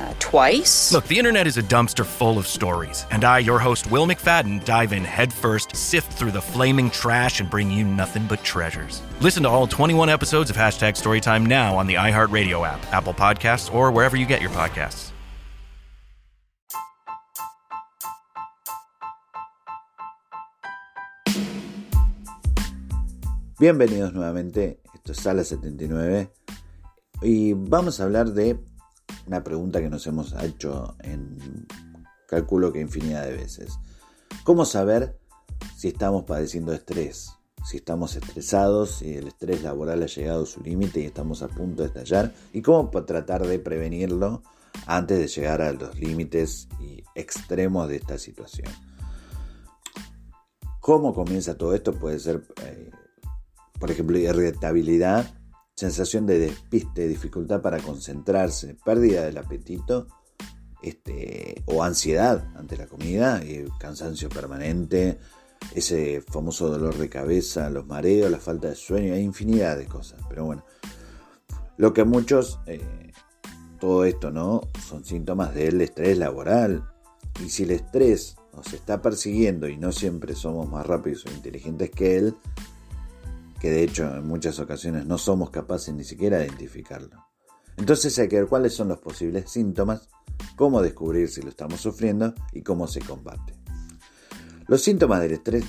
Uh, twice. Look, the internet is a dumpster full of stories, and I, your host, Will McFadden, dive in headfirst, sift through the flaming trash, and bring you nothing but treasures. Listen to all 21 episodes of Hashtag Storytime now on the iHeartRadio app, Apple Podcasts, or wherever you get your podcasts. Bienvenidos nuevamente, esto es Sala 79 y vamos a hablar de una pregunta que nos hemos hecho en calculo que infinidad de veces. ¿Cómo saber si estamos padeciendo estrés? Si estamos estresados, si el estrés laboral ha llegado a su límite y estamos a punto de estallar, y cómo tratar de prevenirlo antes de llegar a los límites y extremos de esta situación. ¿Cómo comienza todo esto? Puede ser, eh, por ejemplo, irritabilidad, sensación de despiste, dificultad para concentrarse, pérdida del apetito este, o ansiedad ante la comida, y cansancio permanente, ese famoso dolor de cabeza, los mareos, la falta de sueño, hay infinidad de cosas. Pero bueno, lo que muchos, eh, todo esto, ¿no? Son síntomas del estrés laboral. Y si el estrés nos está persiguiendo y no siempre somos más rápidos o inteligentes que él, que de hecho en muchas ocasiones no somos capaces ni siquiera de identificarlo. Entonces hay que ver cuáles son los posibles síntomas, cómo descubrir si lo estamos sufriendo y cómo se combate. Los síntomas del estrés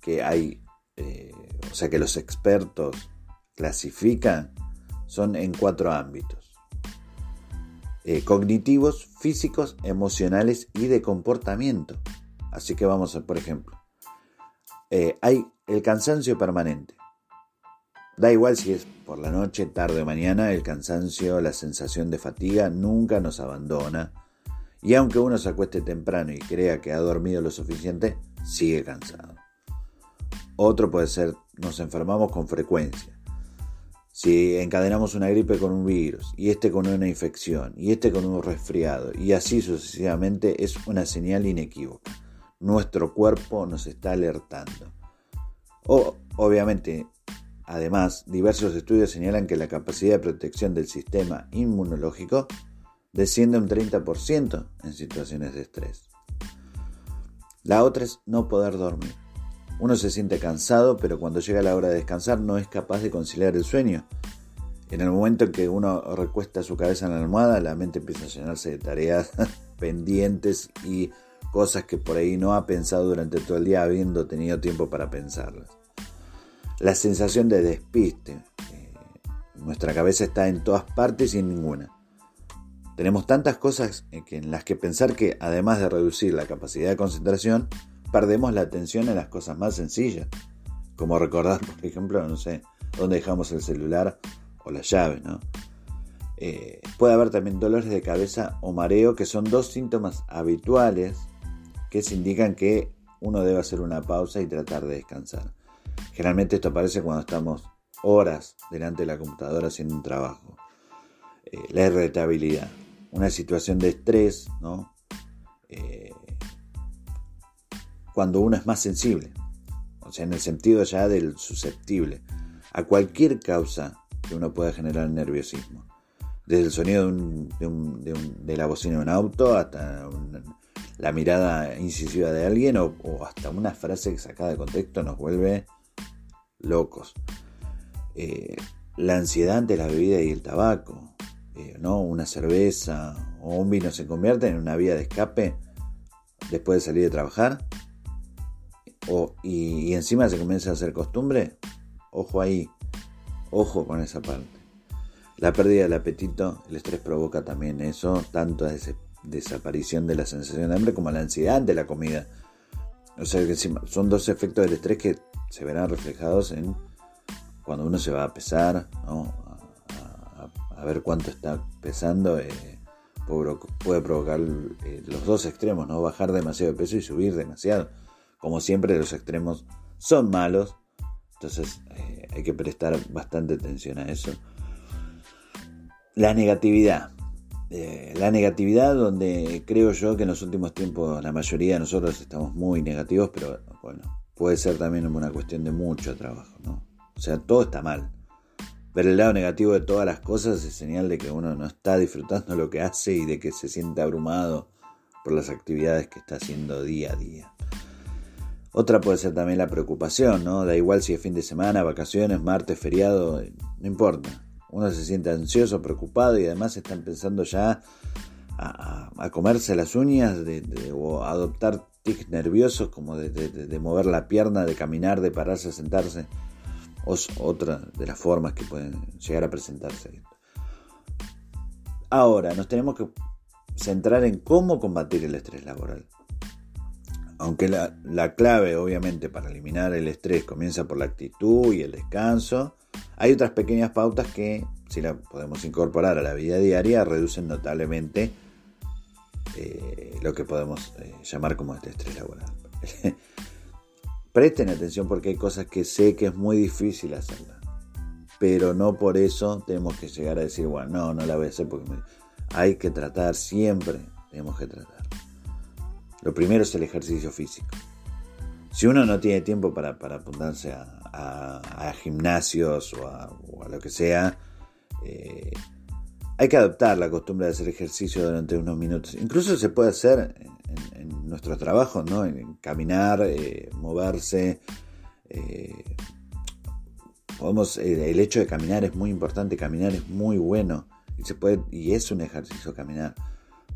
que hay, eh, o sea que los expertos clasifican, son en cuatro ámbitos. Eh, cognitivos, físicos, emocionales y de comportamiento. Así que vamos a, por ejemplo, eh, hay el cansancio permanente. Da igual si es por la noche, tarde o mañana, el cansancio, la sensación de fatiga nunca nos abandona. Y aunque uno se acueste temprano y crea que ha dormido lo suficiente, sigue cansado. Otro puede ser, nos enfermamos con frecuencia. Si encadenamos una gripe con un virus, y este con una infección, y este con un resfriado, y así sucesivamente, es una señal inequívoca. Nuestro cuerpo nos está alertando. O, obviamente, además, diversos estudios señalan que la capacidad de protección del sistema inmunológico desciende un 30% en situaciones de estrés. La otra es no poder dormir. Uno se siente cansado, pero cuando llega la hora de descansar no es capaz de conciliar el sueño. En el momento en que uno recuesta su cabeza en la almohada, la mente empieza a llenarse de tareas pendientes y cosas que por ahí no ha pensado durante todo el día habiendo tenido tiempo para pensarlas. La sensación de despiste. Eh, nuestra cabeza está en todas partes y en ninguna. Tenemos tantas cosas en las que pensar que además de reducir la capacidad de concentración, perdemos la atención en las cosas más sencillas, como recordar, por ejemplo, no sé, dónde dejamos el celular o la llave, ¿no? Eh, puede haber también dolores de cabeza o mareo, que son dos síntomas habituales que se indican que uno debe hacer una pausa y tratar de descansar. Generalmente esto aparece cuando estamos horas delante de la computadora haciendo un trabajo. Eh, la irritabilidad, una situación de estrés, ¿no? Eh, cuando uno es más sensible, o sea, en el sentido ya del susceptible, a cualquier causa que uno pueda generar nerviosismo. Desde el sonido de, la bocina de un auto hasta la mirada incisiva de alguien o, hasta una frase sacada de contexto nos vuelve locos. Eh, la ansiedad ante la bebida y el tabaco, eh, ¿no? una cerveza o un vino se convierte en una vía de escape después de salir de trabajar o, y, encima se comienza a hacer costumbre, ojo ahí, ojo con esa parte. La pérdida del apetito, el estrés provoca también eso, tanto esa desaparición de la sensación de hambre como la ansiedad de la comida. O sea que son dos efectos del estrés que se verán reflejados en cuando uno se va a pesar, a, ver cuánto está pesando, eh, puede, provocar eh, los dos extremos, ¿no? bajar demasiado de peso y subir demasiado. Como siempre los extremos son malos, entonces eh, hay que prestar bastante atención a eso. La negatividad. Eh, la negatividad, donde creo yo que en los últimos tiempos la mayoría de nosotros estamos muy negativos, pero bueno, puede ser también una cuestión de mucho trabajo, ¿no? O sea, todo está mal. Pero el lado negativo de todas las cosas es señal de que uno no está disfrutando lo que hace y de que se siente abrumado por las actividades que está haciendo día a día. Otra puede ser también la preocupación, ¿no? Da igual si es fin de semana, vacaciones, martes, feriado, no importa. Uno se siente ansioso, preocupado y además está empezando ya a, comerse las uñas o adoptar tics nerviosos como de, mover la pierna, de caminar, de pararse, sentarse. O otra de las formas que pueden llegar a presentarse. Ahora, nos tenemos que centrar en cómo combatir el estrés laboral. Aunque la, la, clave, obviamente, para eliminar el estrés comienza por la actitud y el descanso, hay otras pequeñas pautas que, si las podemos incorporar a la vida diaria, reducen notablemente eh, lo que podemos eh, llamar como este estrés laboral. Presten atención porque hay cosas que sé que es muy difícil hacerlas, pero no por eso tenemos que llegar a decir, bueno, no, no la voy a hacer porque hay que tratar, siempre tenemos que tratar. Lo primero es el ejercicio físico. Si uno no tiene tiempo para, apuntarse a, gimnasios o a, lo que sea, eh, hay que adoptar la costumbre de hacer ejercicio durante unos minutos. Incluso se puede hacer en, nuestro trabajo, ¿no? En caminar, eh, moverse. Eh, podemos, el hecho de caminar es muy importante, caminar es muy bueno. Y, se puede, y es un ejercicio caminar.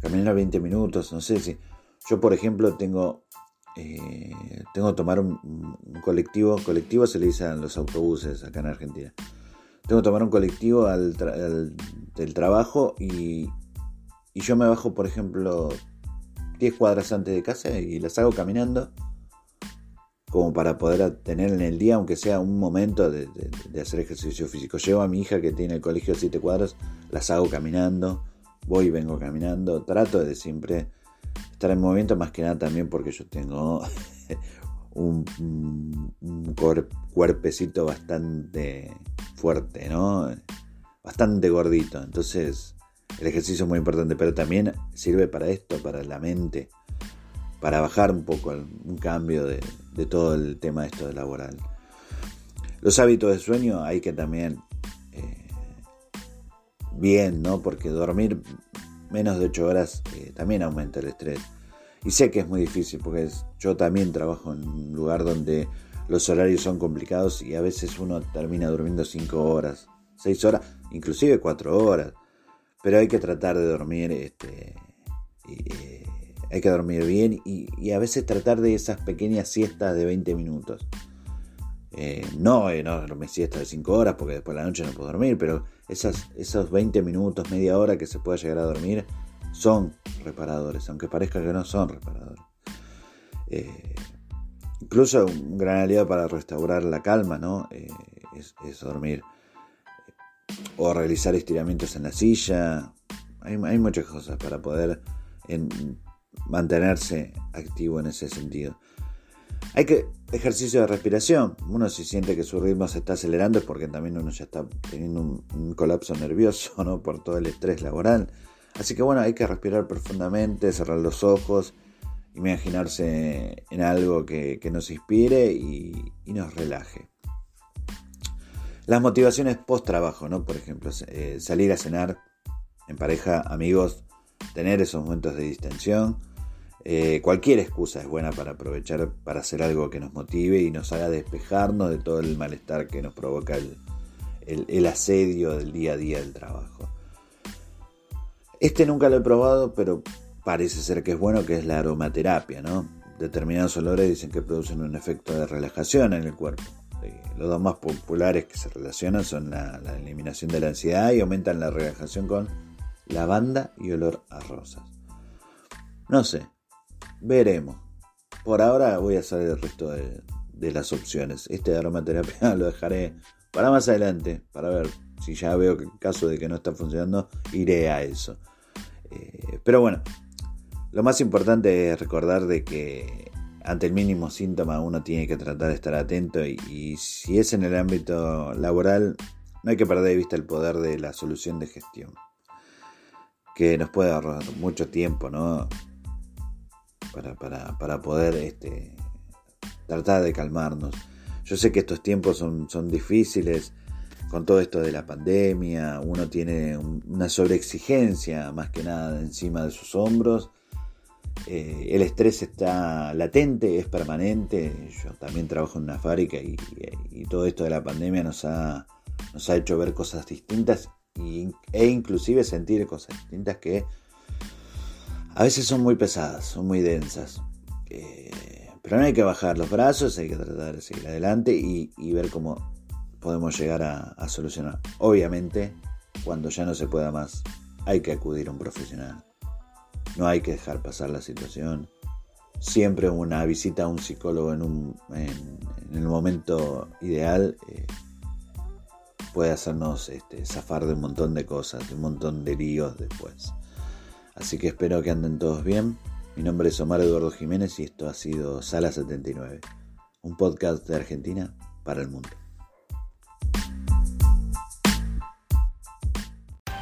Caminar 20 minutos, no sé si yo, por ejemplo, tengo, eh, tengo que tomar un, colectivo. Colectivo se le dice a los autobuses acá en Argentina. Tengo que tomar un colectivo al, del trabajo y, y yo me bajo, por ejemplo, 10 cuadras antes de casa y las hago caminando como para poder tener en el día, aunque sea un momento de, de, hacer ejercicio físico. Llevo a mi hija que tiene el colegio de 7 cuadras, las hago caminando, voy y vengo caminando, trato de siempre estar en movimiento más que nada también porque yo tengo un, cuerpecito bastante fuerte, ¿no? Bastante gordito. Entonces el ejercicio es muy importante, pero también sirve para esto, para la mente, para bajar un poco un cambio de, todo el tema esto de laboral. Los hábitos de sueño hay que también eh, bien, ¿no? Porque dormir menos de 8 horas eh, también aumenta el estrés. Y sé que es muy difícil porque yo también trabajo en un lugar donde los horarios son complicados y a veces uno termina durmiendo 5 horas, 6 horas, inclusive 4 horas. Pero hay que tratar de dormir, este, eh, hay que dormir bien y, a veces tratar de esas pequeñas siestas de 20 minutos. Eh, no, eh, no dormir siesta de 5 horas porque después de la noche no puedo dormir, pero esas, esos 20 minutos, media hora que se pueda llegar a dormir son reparadores, aunque parezca que no son reparadores. Eh, incluso un gran aliado para restaurar la calma ¿no? Eh, es, dormir o realizar estiramientos en la silla. Hay, muchas cosas para poder mantenerse activo en ese sentido. Hay que ejercicio de respiración. Uno si siente que su ritmo se está acelerando es porque también uno ya está teniendo un, colapso nervioso ¿no? por todo el estrés laboral. Así que bueno, hay que respirar profundamente, cerrar los ojos, imaginarse en algo que, nos inspire y, nos relaje. Las motivaciones post trabajo, ¿no? Por ejemplo, eh, salir a cenar en pareja, amigos, tener esos momentos de distensión eh, cualquier excusa es buena para aprovechar para hacer algo que nos motive y nos haga despejarnos de todo el malestar que nos provoca el, asedio del día a día del trabajo. Este nunca lo he probado, pero parece ser que es bueno, que es la aromaterapia, ¿no? Determinados olores dicen que producen un efecto de relajación en el cuerpo. Eh, los dos más populares que se relacionan son la, la eliminación de la ansiedad y aumentan la relajación con lavanda y olor a rosas. No sé, Veremos. Por ahora voy a hacer el resto de, las opciones. Este de aromaterapia lo dejaré para más adelante, para ver si ya veo que caso de que no está funcionando, iré a eso. Eh, pero bueno, lo más importante es recordar de que ante el mínimo síntoma uno tiene que tratar de estar atento y, y, si es en el ámbito laboral, no hay que perder de vista el poder de la solución de gestión. que nos puede ahorrar mucho tiempo, ¿no? Para, para, para poder este, tratar de calmarnos. Yo sé que estos tiempos son, son difíciles con todo esto de la pandemia, uno tiene una sobreexigencia más que nada encima de sus hombros. Eh, el estrés está latente, es permanente. Yo también trabajo en una fábrica y, todo esto de la pandemia nos ha, nos ha hecho ver cosas distintas e inclusive sentir cosas distintas que a veces son muy pesadas, son muy densas. Eh, pero no hay que bajar los brazos, hay que tratar de seguir adelante y, ver cómo podemos llegar a, solucionar. Obviamente, cuando ya no se pueda más, hay que acudir a un profesional. No hay que dejar pasar la situación. Siempre una visita a un psicólogo en, un, en, el momento ideal eh, puede hacernos este, zafar de un montón de cosas, de un montón de líos después. Así que espero que anden todos bien. Mi nombre es Omar Eduardo Jiménez y esto ha sido Sala 79, un podcast de Argentina para el mundo.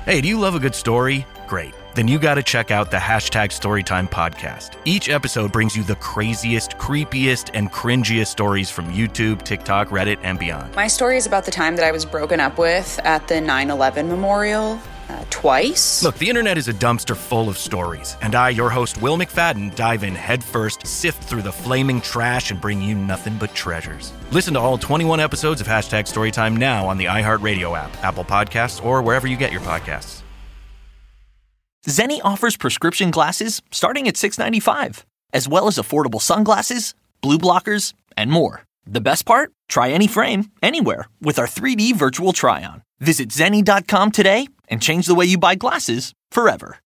Hey, do you love a good story? Great. Then you got to check out the hashtag Storytime podcast. Each episode brings you the craziest, creepiest, and cringiest stories from YouTube, TikTok, Reddit, and beyond. My story is about the time that I was broken up with at the 9 11 memorial uh, twice. Look, the internet is a dumpster full of stories, and I, your host, Will McFadden, dive in headfirst, sift through the flaming trash, and bring you nothing but treasures. Listen to all 21 episodes of Hashtag Storytime now on the iHeartRadio app, Apple Podcasts, or wherever you get your podcasts. Zenni offers prescription glasses starting at $6.95, as well as affordable sunglasses, blue blockers, and more. The best part? Try any frame, anywhere, with our 3D virtual try on. Visit Zenni.com today and change the way you buy glasses forever.